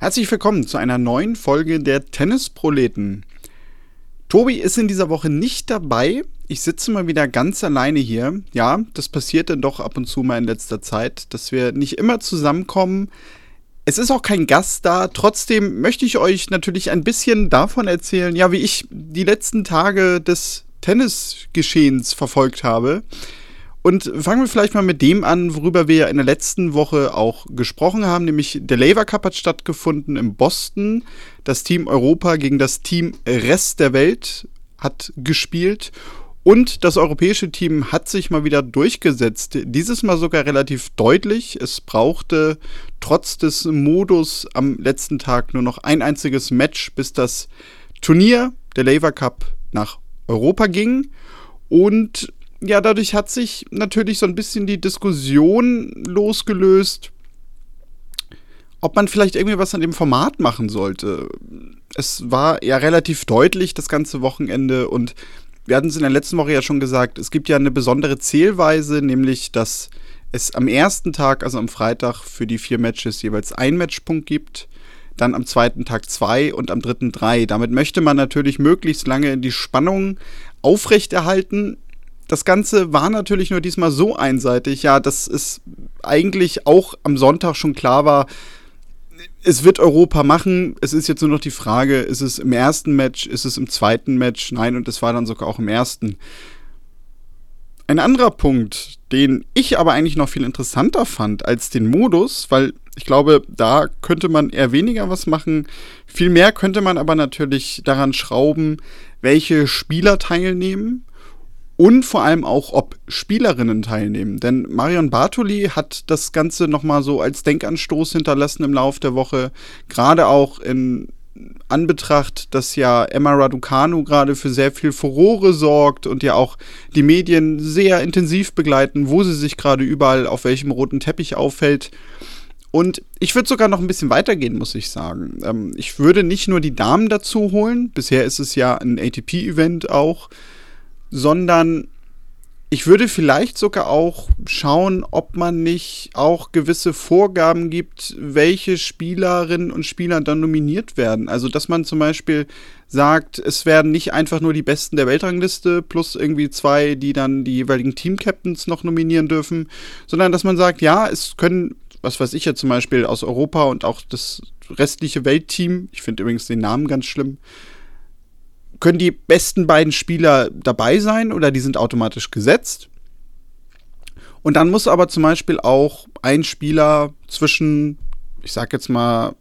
Herzlich willkommen zu einer neuen Folge der Tennisproleten. Tobi ist in dieser Woche nicht dabei. Ich sitze mal wieder ganz alleine hier. Ja, das passiert dann doch ab und zu mal in letzter Zeit, dass wir nicht immer zusammenkommen. Es ist auch kein Gast da. Trotzdem möchte ich euch natürlich ein bisschen davon erzählen, ja, wie ich die letzten Tage des Tennisgeschehens verfolgt habe. Und fangen wir vielleicht mal mit dem an, worüber wir ja in der letzten Woche auch gesprochen haben, nämlich der Labour Cup hat stattgefunden in Boston. Das Team Europa gegen das Team Rest der Welt hat gespielt. Und das europäische Team hat sich mal wieder durchgesetzt. Dieses Mal sogar relativ deutlich. Es brauchte trotz des Modus am letzten Tag nur noch ein einziges Match, bis das Turnier, der Labour Cup, nach Europa ging. Und ja, dadurch hat sich natürlich so ein bisschen die Diskussion losgelöst, ob man vielleicht irgendwie was an dem Format machen sollte. Es war ja relativ deutlich das ganze Wochenende und wir hatten es in der letzten Woche ja schon gesagt, es gibt ja eine besondere Zählweise, nämlich dass es am ersten Tag, also am Freitag, für die vier Matches jeweils ein Matchpunkt gibt, dann am zweiten Tag zwei und am dritten drei. Damit möchte man natürlich möglichst lange die Spannung aufrechterhalten das Ganze war natürlich nur diesmal so einseitig, ja, dass es eigentlich auch am Sonntag schon klar war, es wird Europa machen. Es ist jetzt nur noch die Frage, ist es im ersten Match, ist es im zweiten Match? Nein, und es war dann sogar auch im ersten. Ein anderer Punkt, den ich aber eigentlich noch viel interessanter fand als den Modus, weil ich glaube, da könnte man eher weniger was machen. Viel mehr könnte man aber natürlich daran schrauben, welche Spieler teilnehmen und vor allem auch, ob Spielerinnen teilnehmen. Denn Marion Bartoli hat das Ganze nochmal so als Denkanstoß hinterlassen im Laufe der Woche. Gerade auch in Anbetracht, dass ja Emma Raducanu gerade für sehr viel Furore sorgt und ja auch die Medien sehr intensiv begleiten, wo sie sich gerade überall auf welchem roten Teppich auffällt. Und ich würde sogar noch ein bisschen weitergehen, muss ich sagen. Ähm, ich würde nicht nur die Damen dazu holen, bisher ist es ja ein ATP-Event auch, sondern ich würde vielleicht sogar auch schauen, ob man nicht auch gewisse Vorgaben gibt, welche Spielerinnen und Spieler dann nominiert werden. Also, dass man zum Beispiel sagt, es werden nicht einfach nur die Besten der Weltrangliste plus irgendwie zwei, die dann die jeweiligen Team-Captains noch nominieren dürfen, sondern dass man sagt, ja, es können, was weiß ich ja zum Beispiel aus Europa und auch das restliche Weltteam, ich finde übrigens den Namen ganz schlimm, können die besten beiden Spieler dabei sein oder die sind automatisch gesetzt. Und dann muss aber zum Beispiel auch ein Spieler zwischen, ich sag jetzt mal,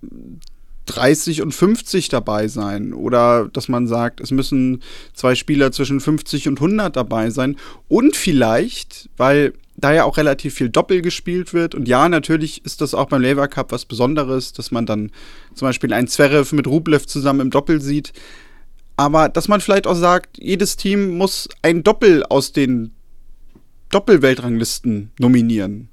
30 und 50 dabei sein. Oder dass man sagt, es müssen zwei Spieler zwischen 50 und 100 dabei sein. Und vielleicht, weil da ja auch relativ viel Doppel gespielt wird. Und ja, natürlich ist das auch beim Lever Cup was Besonderes, dass man dann zum Beispiel einen Zverev mit Rublev zusammen im Doppel sieht. Aber dass man vielleicht auch sagt, jedes Team muss ein Doppel aus den Doppelweltranglisten nominieren.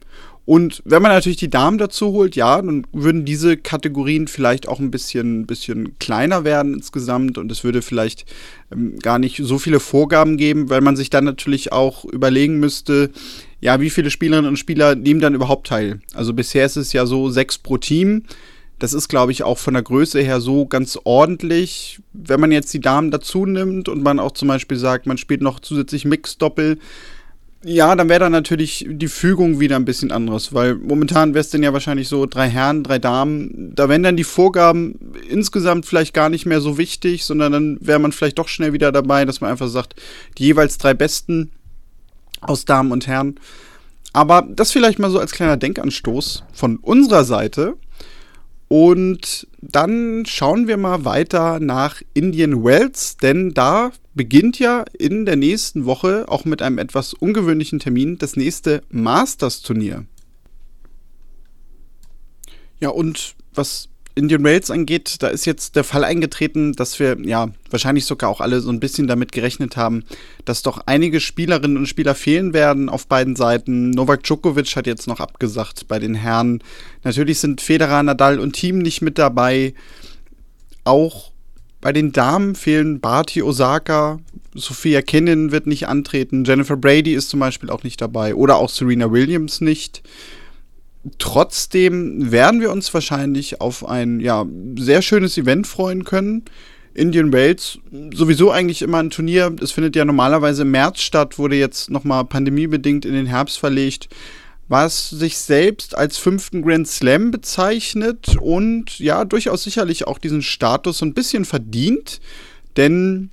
Und wenn man natürlich die Damen dazu holt, ja, dann würden diese Kategorien vielleicht auch ein bisschen, bisschen kleiner werden insgesamt und es würde vielleicht ähm, gar nicht so viele Vorgaben geben, weil man sich dann natürlich auch überlegen müsste, ja, wie viele Spielerinnen und Spieler nehmen dann überhaupt teil. Also bisher ist es ja so sechs pro Team. Das ist, glaube ich, auch von der Größe her so ganz ordentlich. Wenn man jetzt die Damen dazu nimmt und man auch zum Beispiel sagt, man spielt noch zusätzlich Mix-Doppel, ja, dann wäre da natürlich die Fügung wieder ein bisschen anderes, weil momentan wäre es denn ja wahrscheinlich so drei Herren, drei Damen. Da wären dann die Vorgaben insgesamt vielleicht gar nicht mehr so wichtig, sondern dann wäre man vielleicht doch schnell wieder dabei, dass man einfach sagt, die jeweils drei Besten aus Damen und Herren. Aber das vielleicht mal so als kleiner Denkanstoß von unserer Seite. Und dann schauen wir mal weiter nach Indian Wells, denn da beginnt ja in der nächsten Woche auch mit einem etwas ungewöhnlichen Termin das nächste Masters-Turnier. Ja, und was Indian Rails angeht, da ist jetzt der Fall eingetreten, dass wir ja wahrscheinlich sogar auch alle so ein bisschen damit gerechnet haben, dass doch einige Spielerinnen und Spieler fehlen werden auf beiden Seiten. Novak Djokovic hat jetzt noch abgesagt bei den Herren. Natürlich sind Federer, Nadal und Team nicht mit dabei. Auch bei den Damen fehlen Barty Osaka, Sophia Kenin wird nicht antreten, Jennifer Brady ist zum Beispiel auch nicht dabei oder auch Serena Williams nicht. Trotzdem werden wir uns wahrscheinlich auf ein ja, sehr schönes Event freuen können. Indian Wales sowieso eigentlich immer ein Turnier. Es findet ja normalerweise im März statt, wurde jetzt nochmal pandemiebedingt in den Herbst verlegt. Was sich selbst als fünften Grand Slam bezeichnet und ja, durchaus sicherlich auch diesen Status so ein bisschen verdient, denn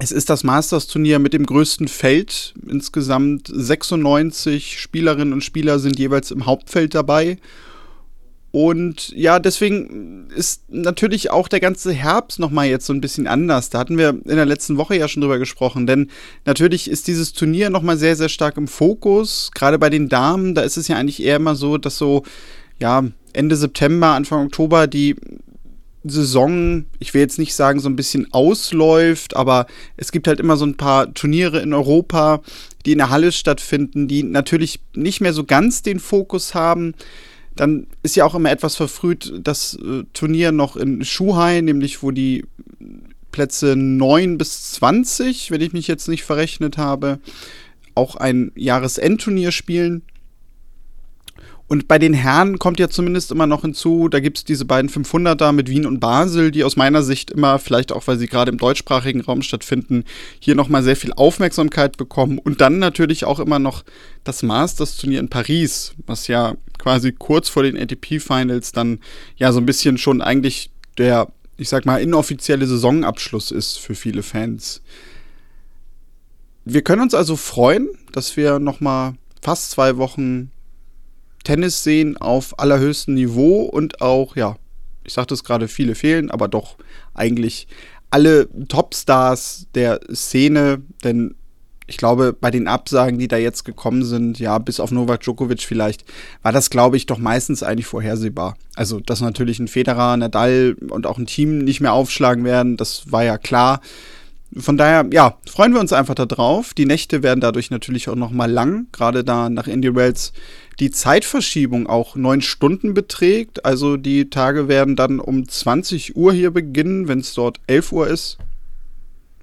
es ist das Masters-Turnier mit dem größten Feld. Insgesamt 96 Spielerinnen und Spieler sind jeweils im Hauptfeld dabei. Und ja, deswegen ist natürlich auch der ganze Herbst nochmal jetzt so ein bisschen anders. Da hatten wir in der letzten Woche ja schon drüber gesprochen, denn natürlich ist dieses Turnier nochmal sehr, sehr stark im Fokus. Gerade bei den Damen, da ist es ja eigentlich eher immer so, dass so, ja, Ende September, Anfang Oktober die Saison, ich will jetzt nicht sagen, so ein bisschen ausläuft, aber es gibt halt immer so ein paar Turniere in Europa, die in der Halle stattfinden, die natürlich nicht mehr so ganz den Fokus haben. Dann ist ja auch immer etwas verfrüht das äh, Turnier noch in Shuhai, nämlich wo die Plätze 9 bis 20, wenn ich mich jetzt nicht verrechnet habe, auch ein Jahresendturnier spielen. Und bei den Herren kommt ja zumindest immer noch hinzu, da gibt es diese beiden 500er mit Wien und Basel, die aus meiner Sicht immer, vielleicht auch weil sie gerade im deutschsprachigen Raum stattfinden, hier nochmal sehr viel Aufmerksamkeit bekommen. Und dann natürlich auch immer noch das Masters-Turnier in Paris, was ja quasi kurz vor den ATP-Finals dann ja so ein bisschen schon eigentlich der, ich sag mal, inoffizielle Saisonabschluss ist für viele Fans. Wir können uns also freuen, dass wir nochmal fast zwei Wochen Tennis sehen auf allerhöchstem Niveau und auch, ja, ich sagte es gerade, viele fehlen, aber doch eigentlich alle Topstars der Szene, denn ich glaube, bei den Absagen, die da jetzt gekommen sind, ja, bis auf Novak Djokovic vielleicht, war das, glaube ich, doch meistens eigentlich vorhersehbar. Also, dass natürlich ein Federer, Nadal und auch ein Team nicht mehr aufschlagen werden, das war ja klar. Von daher, ja, freuen wir uns einfach darauf. Die Nächte werden dadurch natürlich auch nochmal lang, gerade da nach Indie Wells die Zeitverschiebung auch neun Stunden beträgt. Also die Tage werden dann um 20 Uhr hier beginnen, wenn es dort 11 Uhr ist.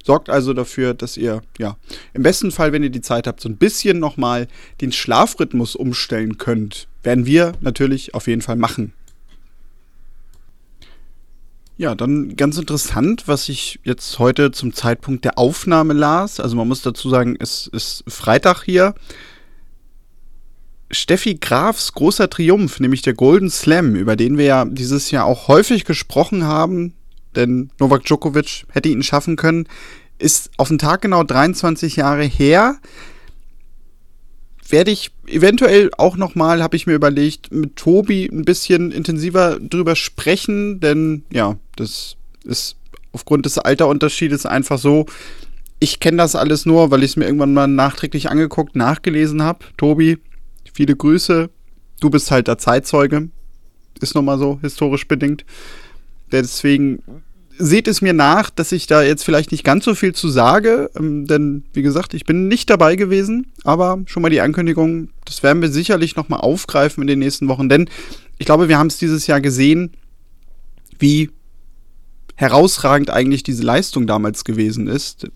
Sorgt also dafür, dass ihr, ja, im besten Fall, wenn ihr die Zeit habt, so ein bisschen nochmal den Schlafrhythmus umstellen könnt. Werden wir natürlich auf jeden Fall machen. Ja, dann ganz interessant, was ich jetzt heute zum Zeitpunkt der Aufnahme las. Also man muss dazu sagen, es ist Freitag hier. Steffi Grafs großer Triumph, nämlich der Golden Slam, über den wir ja dieses Jahr auch häufig gesprochen haben, denn Novak Djokovic hätte ihn schaffen können, ist auf den Tag genau 23 Jahre her. Werde ich eventuell auch nochmal, habe ich mir überlegt, mit Tobi ein bisschen intensiver drüber sprechen, denn ja, das ist aufgrund des Alterunterschiedes einfach so. Ich kenne das alles nur, weil ich es mir irgendwann mal nachträglich angeguckt, nachgelesen habe. Tobi, Viele Grüße. Du bist halt der Zeitzeuge. Ist nochmal so, historisch bedingt. Deswegen seht es mir nach, dass ich da jetzt vielleicht nicht ganz so viel zu sage, ähm, denn wie gesagt, ich bin nicht dabei gewesen, aber schon mal die Ankündigung, das werden wir sicherlich nochmal aufgreifen in den nächsten Wochen, denn ich glaube, wir haben es dieses Jahr gesehen, wie herausragend eigentlich diese Leistung damals gewesen ist.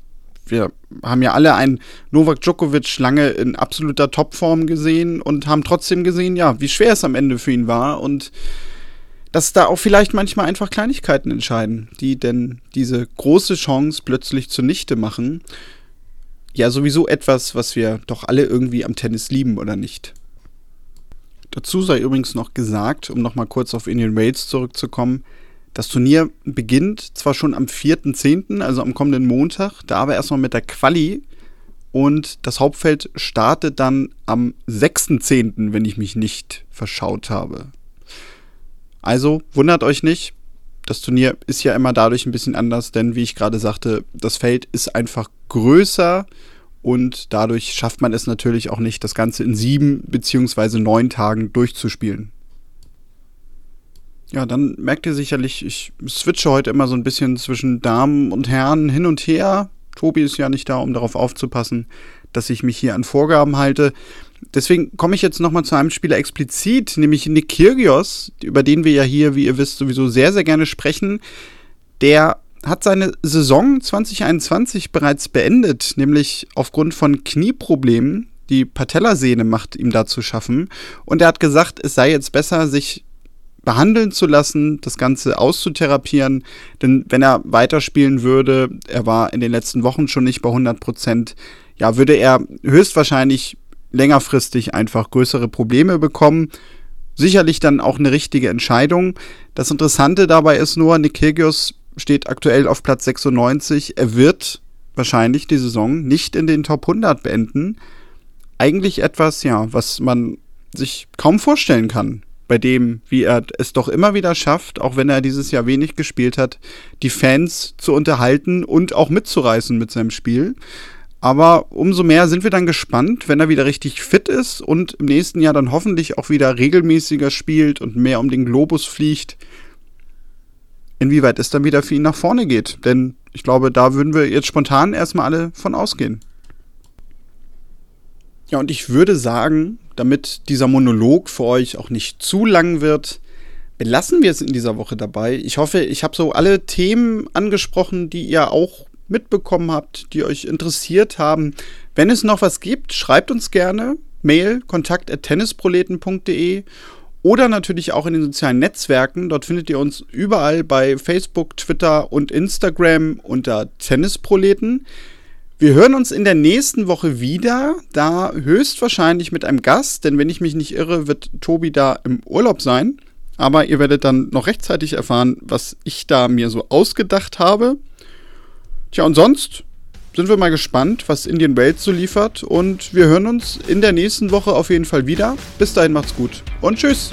Wir haben ja alle einen Novak Djokovic lange in absoluter Topform gesehen und haben trotzdem gesehen, ja, wie schwer es am Ende für ihn war und dass da auch vielleicht manchmal einfach Kleinigkeiten entscheiden, die denn diese große Chance plötzlich zunichte machen. Ja, sowieso etwas, was wir doch alle irgendwie am Tennis lieben, oder nicht? Dazu sei übrigens noch gesagt, um nochmal kurz auf Indian Wales zurückzukommen, das Turnier beginnt zwar schon am 4.10., also am kommenden Montag, da aber erstmal mit der Quali. Und das Hauptfeld startet dann am 6.10., wenn ich mich nicht verschaut habe. Also wundert euch nicht, das Turnier ist ja immer dadurch ein bisschen anders, denn wie ich gerade sagte, das Feld ist einfach größer und dadurch schafft man es natürlich auch nicht, das Ganze in sieben beziehungsweise neun Tagen durchzuspielen. Ja, dann merkt ihr sicherlich, ich switche heute immer so ein bisschen zwischen Damen und Herren hin und her. Tobi ist ja nicht da, um darauf aufzupassen, dass ich mich hier an Vorgaben halte. Deswegen komme ich jetzt nochmal zu einem Spieler explizit, nämlich Nick Kyrgios, über den wir ja hier, wie ihr wisst, sowieso sehr, sehr gerne sprechen. Der hat seine Saison 2021 bereits beendet, nämlich aufgrund von Knieproblemen, die Patellasehne macht ihm da zu schaffen. Und er hat gesagt, es sei jetzt besser, sich behandeln zu lassen, das Ganze auszutherapieren. Denn wenn er weiterspielen würde, er war in den letzten Wochen schon nicht bei 100 Prozent, ja, würde er höchstwahrscheinlich längerfristig einfach größere Probleme bekommen. Sicherlich dann auch eine richtige Entscheidung. Das Interessante dabei ist nur, Nick Kyrgios steht aktuell auf Platz 96. Er wird wahrscheinlich die Saison nicht in den Top 100 beenden. Eigentlich etwas, ja, was man sich kaum vorstellen kann. Bei dem, wie er es doch immer wieder schafft, auch wenn er dieses Jahr wenig gespielt hat, die Fans zu unterhalten und auch mitzureißen mit seinem Spiel. Aber umso mehr sind wir dann gespannt, wenn er wieder richtig fit ist und im nächsten Jahr dann hoffentlich auch wieder regelmäßiger spielt und mehr um den Globus fliegt, inwieweit es dann wieder für ihn nach vorne geht. Denn ich glaube, da würden wir jetzt spontan erstmal alle von ausgehen. Ja, und ich würde sagen, damit dieser Monolog für euch auch nicht zu lang wird, belassen wir es in dieser Woche dabei. Ich hoffe, ich habe so alle Themen angesprochen, die ihr auch mitbekommen habt, die euch interessiert haben. Wenn es noch was gibt, schreibt uns gerne. Mail kontakt.tennisproleten.de oder natürlich auch in den sozialen Netzwerken. Dort findet ihr uns überall bei Facebook, Twitter und Instagram unter Tennisproleten. Wir hören uns in der nächsten Woche wieder, da höchstwahrscheinlich mit einem Gast, denn wenn ich mich nicht irre, wird Tobi da im Urlaub sein. Aber ihr werdet dann noch rechtzeitig erfahren, was ich da mir so ausgedacht habe. Tja, und sonst sind wir mal gespannt, was Indian Wales so liefert. Und wir hören uns in der nächsten Woche auf jeden Fall wieder. Bis dahin macht's gut und tschüss.